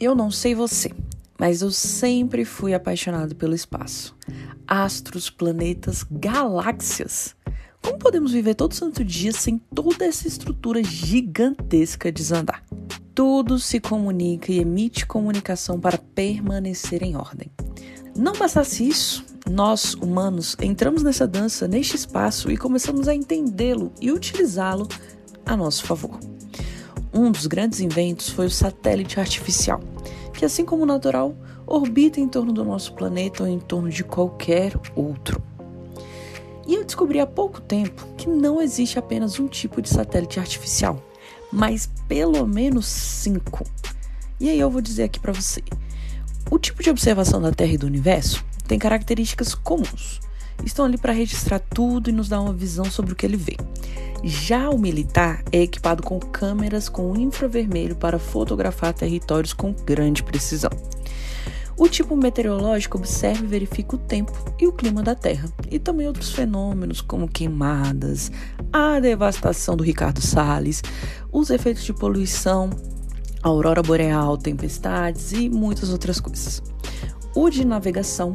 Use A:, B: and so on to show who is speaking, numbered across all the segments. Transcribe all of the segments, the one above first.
A: Eu não sei você, mas eu sempre fui apaixonado pelo espaço. Astros, planetas, galáxias. Como podemos viver todo santo dia sem toda essa estrutura gigantesca desandar? Tudo se comunica e emite comunicação para permanecer em ordem. Não bastasse isso, nós, humanos, entramos nessa dança, neste espaço e começamos a entendê-lo e utilizá-lo a nosso favor. Um dos grandes inventos foi o satélite artificial, que, assim como o natural, orbita em torno do nosso planeta ou em torno de qualquer outro. E eu descobri há pouco tempo que não existe apenas um tipo de satélite artificial, mas pelo menos cinco. E aí eu vou dizer aqui para você. O tipo de observação da Terra e do universo tem características comuns. Estão ali para registrar tudo e nos dar uma visão sobre o que ele vê. Já o militar é equipado com câmeras com infravermelho para fotografar territórios com grande precisão. O tipo meteorológico observa e verifica o tempo e o clima da Terra, e também outros fenômenos como queimadas, a devastação do Ricardo Salles, os efeitos de poluição, aurora boreal, tempestades e muitas outras coisas. O de navegação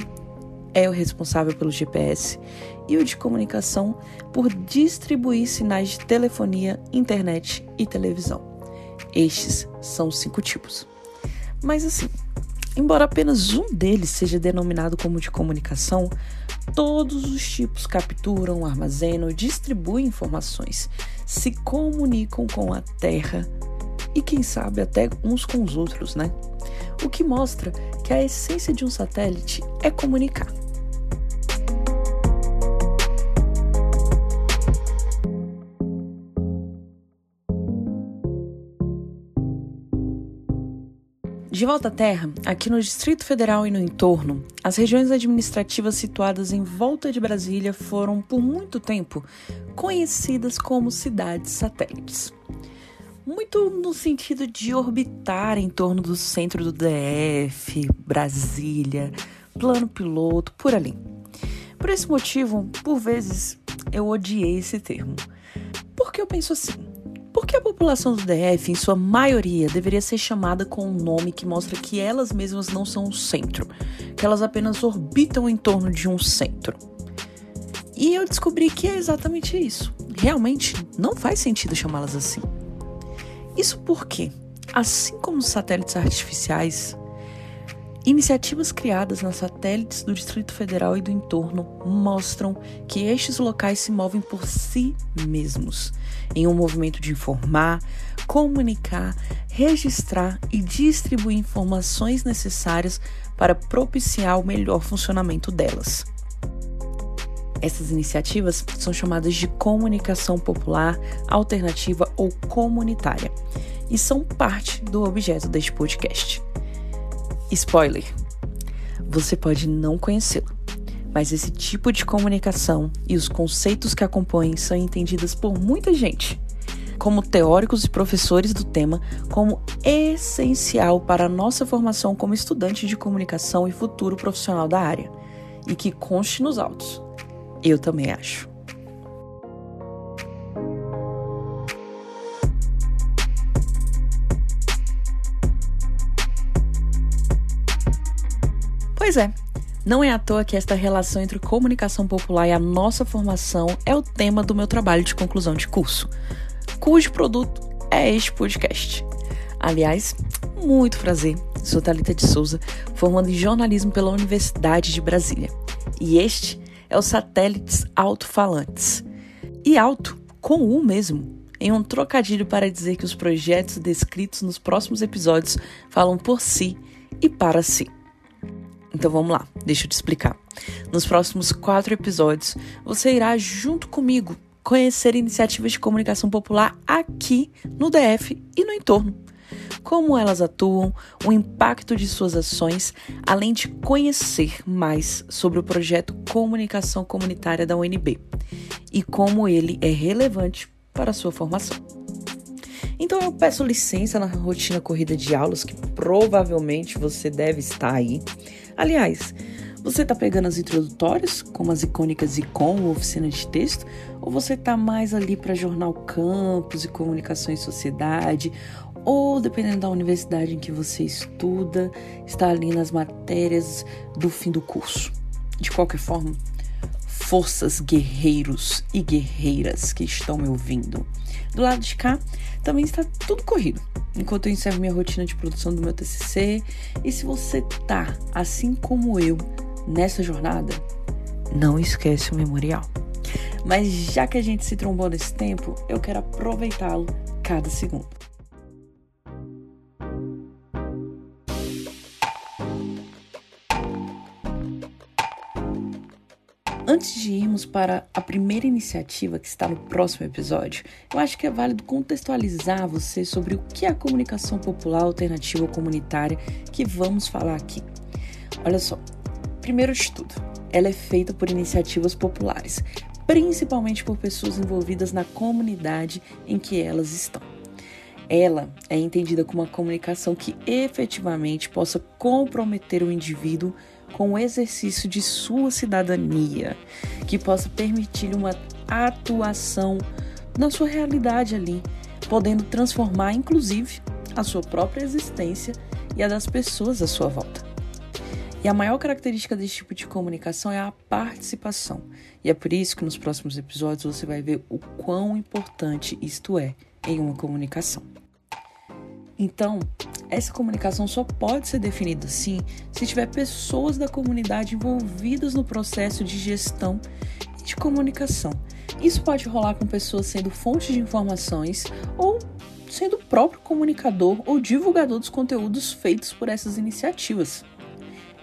A: é o responsável pelo GPS e o de comunicação por distribuir sinais de telefonia, internet e televisão. Estes são os cinco tipos. Mas assim, embora apenas um deles seja denominado como de comunicação, todos os tipos capturam, armazenam distribuem informações, se comunicam com a Terra e, quem sabe, até uns com os outros, né? O que mostra que a essência de um satélite é comunicar. De volta à Terra, aqui no Distrito Federal e no entorno, as regiões administrativas situadas em volta de Brasília foram, por muito tempo, conhecidas como cidades satélites. Muito no sentido de orbitar em torno do centro do DF, Brasília, plano piloto, por ali. Por esse motivo, por vezes, eu odiei esse termo. Porque eu penso assim: por que a população do DF, em sua maioria, deveria ser chamada com um nome que mostra que elas mesmas não são o centro, que elas apenas orbitam em torno de um centro? E eu descobri que é exatamente isso. Realmente não faz sentido chamá-las assim. Isso porque, assim como os satélites artificiais, Iniciativas criadas nas satélites do Distrito Federal e do entorno mostram que estes locais se movem por si mesmos, em um movimento de informar, comunicar, registrar e distribuir informações necessárias para propiciar o melhor funcionamento delas. Essas iniciativas são chamadas de comunicação popular, alternativa ou comunitária e são parte do objeto deste podcast. Spoiler: você pode não conhecê-lo, mas esse tipo de comunicação e os conceitos que acompanham são entendidos por muita gente, como teóricos e professores do tema, como essencial para a nossa formação como estudante de comunicação e futuro profissional da área, e que conste nos autos. Eu também acho. Pois é, não é à toa que esta relação entre comunicação popular e a nossa formação é o tema do meu trabalho de conclusão de curso, cujo produto é este podcast. Aliás, muito prazer, sou Thalita de Souza, formando em jornalismo pela Universidade de Brasília. E este é o Satélites Alto-Falantes. E alto, com U mesmo, em um trocadilho para dizer que os projetos descritos nos próximos episódios falam por si e para si. Então vamos lá, deixa eu te explicar. Nos próximos quatro episódios, você irá, junto comigo, conhecer iniciativas de comunicação popular aqui no DF e no entorno. Como elas atuam, o impacto de suas ações, além de conhecer mais sobre o projeto Comunicação Comunitária da UNB e como ele é relevante para a sua formação. Então eu peço licença na rotina corrida de aulas, que provavelmente você deve estar aí, Aliás, você está pegando as introdutórias, como as icônicas Icon ou oficina de texto, ou você está mais ali para jornal campus e comunicação em sociedade, ou dependendo da universidade em que você estuda, está ali nas matérias do fim do curso. De qualquer forma, forças guerreiros e guerreiras que estão me ouvindo. Do lado de cá também está tudo corrido, enquanto eu encerro minha rotina de produção do meu TCC. E se você tá, assim como eu, nessa jornada, não esquece o memorial. Mas já que a gente se trombou nesse tempo, eu quero aproveitá-lo cada segundo. Antes de irmos para a primeira iniciativa que está no próximo episódio, eu acho que é válido contextualizar você sobre o que é a comunicação popular alternativa ou comunitária que vamos falar aqui. Olha só, primeiro de tudo, ela é feita por iniciativas populares, principalmente por pessoas envolvidas na comunidade em que elas estão. Ela é entendida como uma comunicação que efetivamente possa comprometer o indivíduo com o exercício de sua cidadania, que possa permitir uma atuação na sua realidade ali, podendo transformar inclusive a sua própria existência e a das pessoas à sua volta. E a maior característica desse tipo de comunicação é a participação. E é por isso que nos próximos episódios você vai ver o quão importante isto é em uma comunicação. Então, essa comunicação só pode ser definida assim se tiver pessoas da comunidade envolvidas no processo de gestão e de comunicação. Isso pode rolar com pessoas sendo fonte de informações ou sendo o próprio comunicador ou divulgador dos conteúdos feitos por essas iniciativas.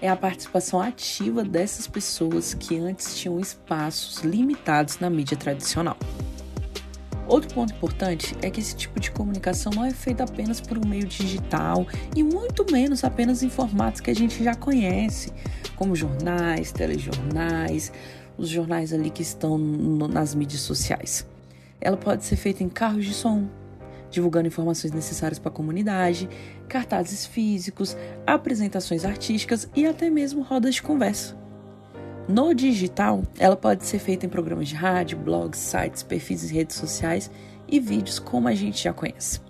A: É a participação ativa dessas pessoas que antes tinham espaços limitados na mídia tradicional. Outro ponto importante é que esse tipo de comunicação não é feita apenas por um meio digital e muito menos apenas em formatos que a gente já conhece, como jornais, telejornais, os jornais ali que estão nas mídias sociais. Ela pode ser feita em carros de som, divulgando informações necessárias para a comunidade, cartazes físicos, apresentações artísticas e até mesmo rodas de conversa. No digital, ela pode ser feita em programas de rádio, blogs, sites, perfis em redes sociais e vídeos como a gente já conhece.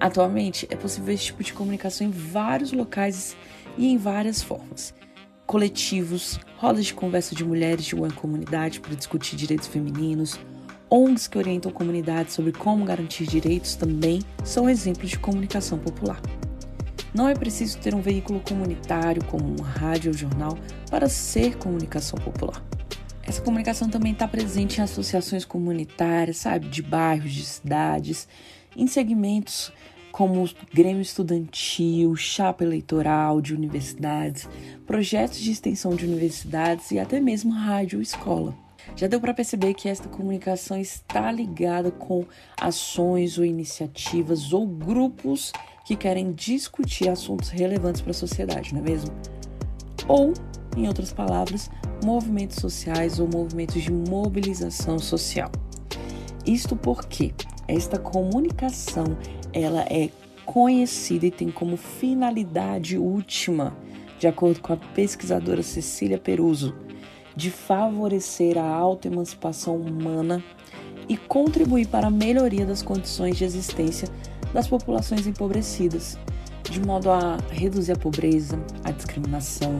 A: Atualmente, é possível esse tipo de comunicação em vários locais e em várias formas. Coletivos, rodas de conversa de mulheres de uma comunidade para discutir direitos femininos, ONGs que orientam comunidades sobre como garantir direitos também são exemplos de comunicação popular. Não é preciso ter um veículo comunitário como rádio ou jornal para ser comunicação popular. Essa comunicação também está presente em associações comunitárias, sabe, de bairros, de cidades, em segmentos como Grêmio Estudantil, chapa eleitoral de universidades, projetos de extensão de universidades e até mesmo rádio escola. Já deu para perceber que esta comunicação está ligada com ações ou iniciativas ou grupos que querem discutir assuntos relevantes para a sociedade, não é mesmo? Ou, em outras palavras, movimentos sociais ou movimentos de mobilização social. Isto porque esta comunicação ela é conhecida e tem como finalidade última, de acordo com a pesquisadora Cecília Peruso, de favorecer a autoemancipação humana e contribuir para a melhoria das condições de existência das populações empobrecidas, de modo a reduzir a pobreza, a discriminação,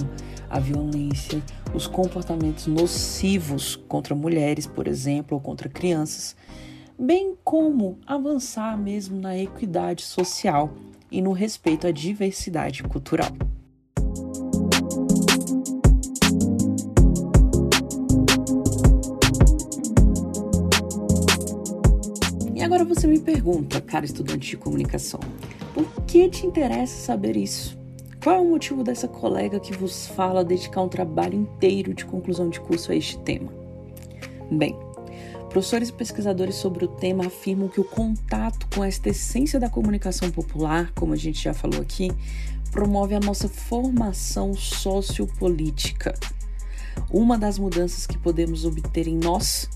A: a violência, os comportamentos nocivos contra mulheres, por exemplo, ou contra crianças, bem como avançar mesmo na equidade social e no respeito à diversidade cultural. Agora você me pergunta, cara estudante de comunicação, por que te interessa saber isso? Qual é o motivo dessa colega que vos fala dedicar um trabalho inteiro de conclusão de curso a este tema? Bem, professores e pesquisadores sobre o tema afirmam que o contato com esta essência da comunicação popular, como a gente já falou aqui, promove a nossa formação sociopolítica. Uma das mudanças que podemos obter em nós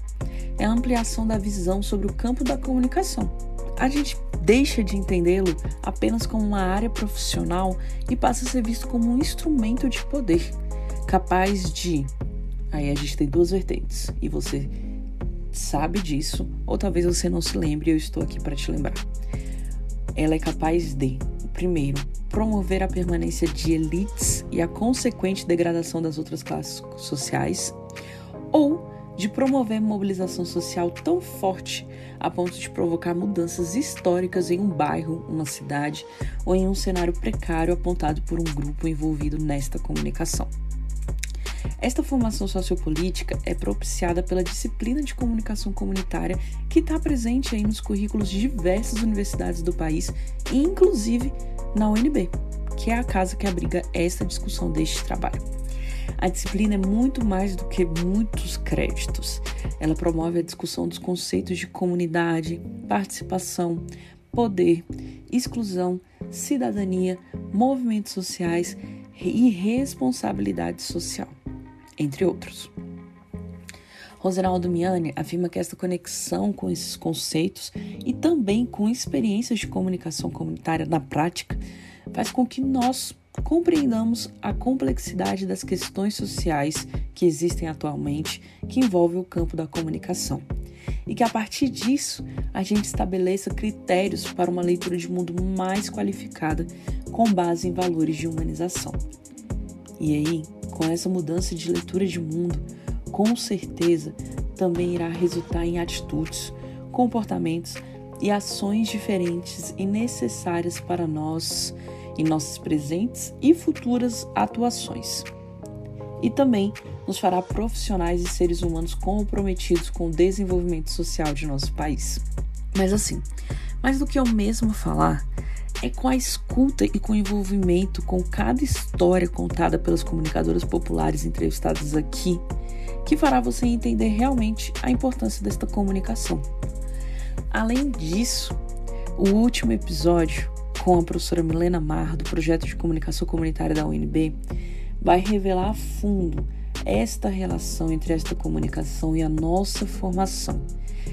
A: é a ampliação da visão sobre o campo da comunicação. A gente deixa de entendê-lo apenas como uma área profissional e passa a ser visto como um instrumento de poder, capaz de. Aí a gente tem duas vertentes, e você sabe disso, ou talvez você não se lembre, eu estou aqui para te lembrar. ela é capaz de, primeiro, promover a permanência de elites e a consequente degradação das outras classes sociais, ou de promover mobilização social tão forte a ponto de provocar mudanças históricas em um bairro, uma cidade ou em um cenário precário apontado por um grupo envolvido nesta comunicação. Esta formação sociopolítica é propiciada pela disciplina de comunicação comunitária que está presente aí nos currículos de diversas universidades do país, inclusive na UNB, que é a casa que abriga esta discussão deste trabalho. A disciplina é muito mais do que muitos créditos. Ela promove a discussão dos conceitos de comunidade, participação, poder, exclusão, cidadania, movimentos sociais e responsabilidade social, entre outros. Rosenaldo Miani afirma que esta conexão com esses conceitos e também com experiências de comunicação comunitária na prática faz com que nós compreendamos a complexidade das questões sociais que existem atualmente que envolvem o campo da comunicação. E que a partir disso a gente estabeleça critérios para uma leitura de mundo mais qualificada com base em valores de humanização. E aí, com essa mudança de leitura de mundo, com certeza também irá resultar em atitudes, comportamentos e ações diferentes e necessárias para nós em nossas presentes e futuras atuações. E também nos fará profissionais e seres humanos comprometidos com o desenvolvimento social de nosso país. Mas assim, mais do que eu mesmo falar, é com a escuta e com o envolvimento com cada história contada pelas comunicadoras populares entrevistadas aqui que fará você entender realmente a importância desta comunicação. Além disso, o último episódio com a professora Milena Mar, do projeto de comunicação comunitária da UNB, vai revelar a fundo esta relação entre esta comunicação e a nossa formação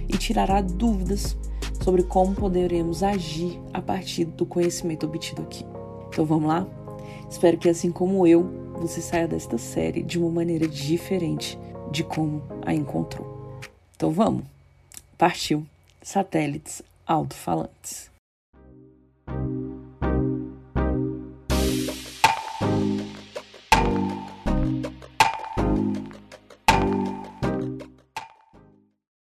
A: e tirará dúvidas sobre como poderemos agir a partir do conhecimento obtido aqui. Então vamos lá? Espero que assim como eu, você saia desta série de uma maneira diferente de como a encontrou. Então vamos! Partiu! Satélites alto-falantes.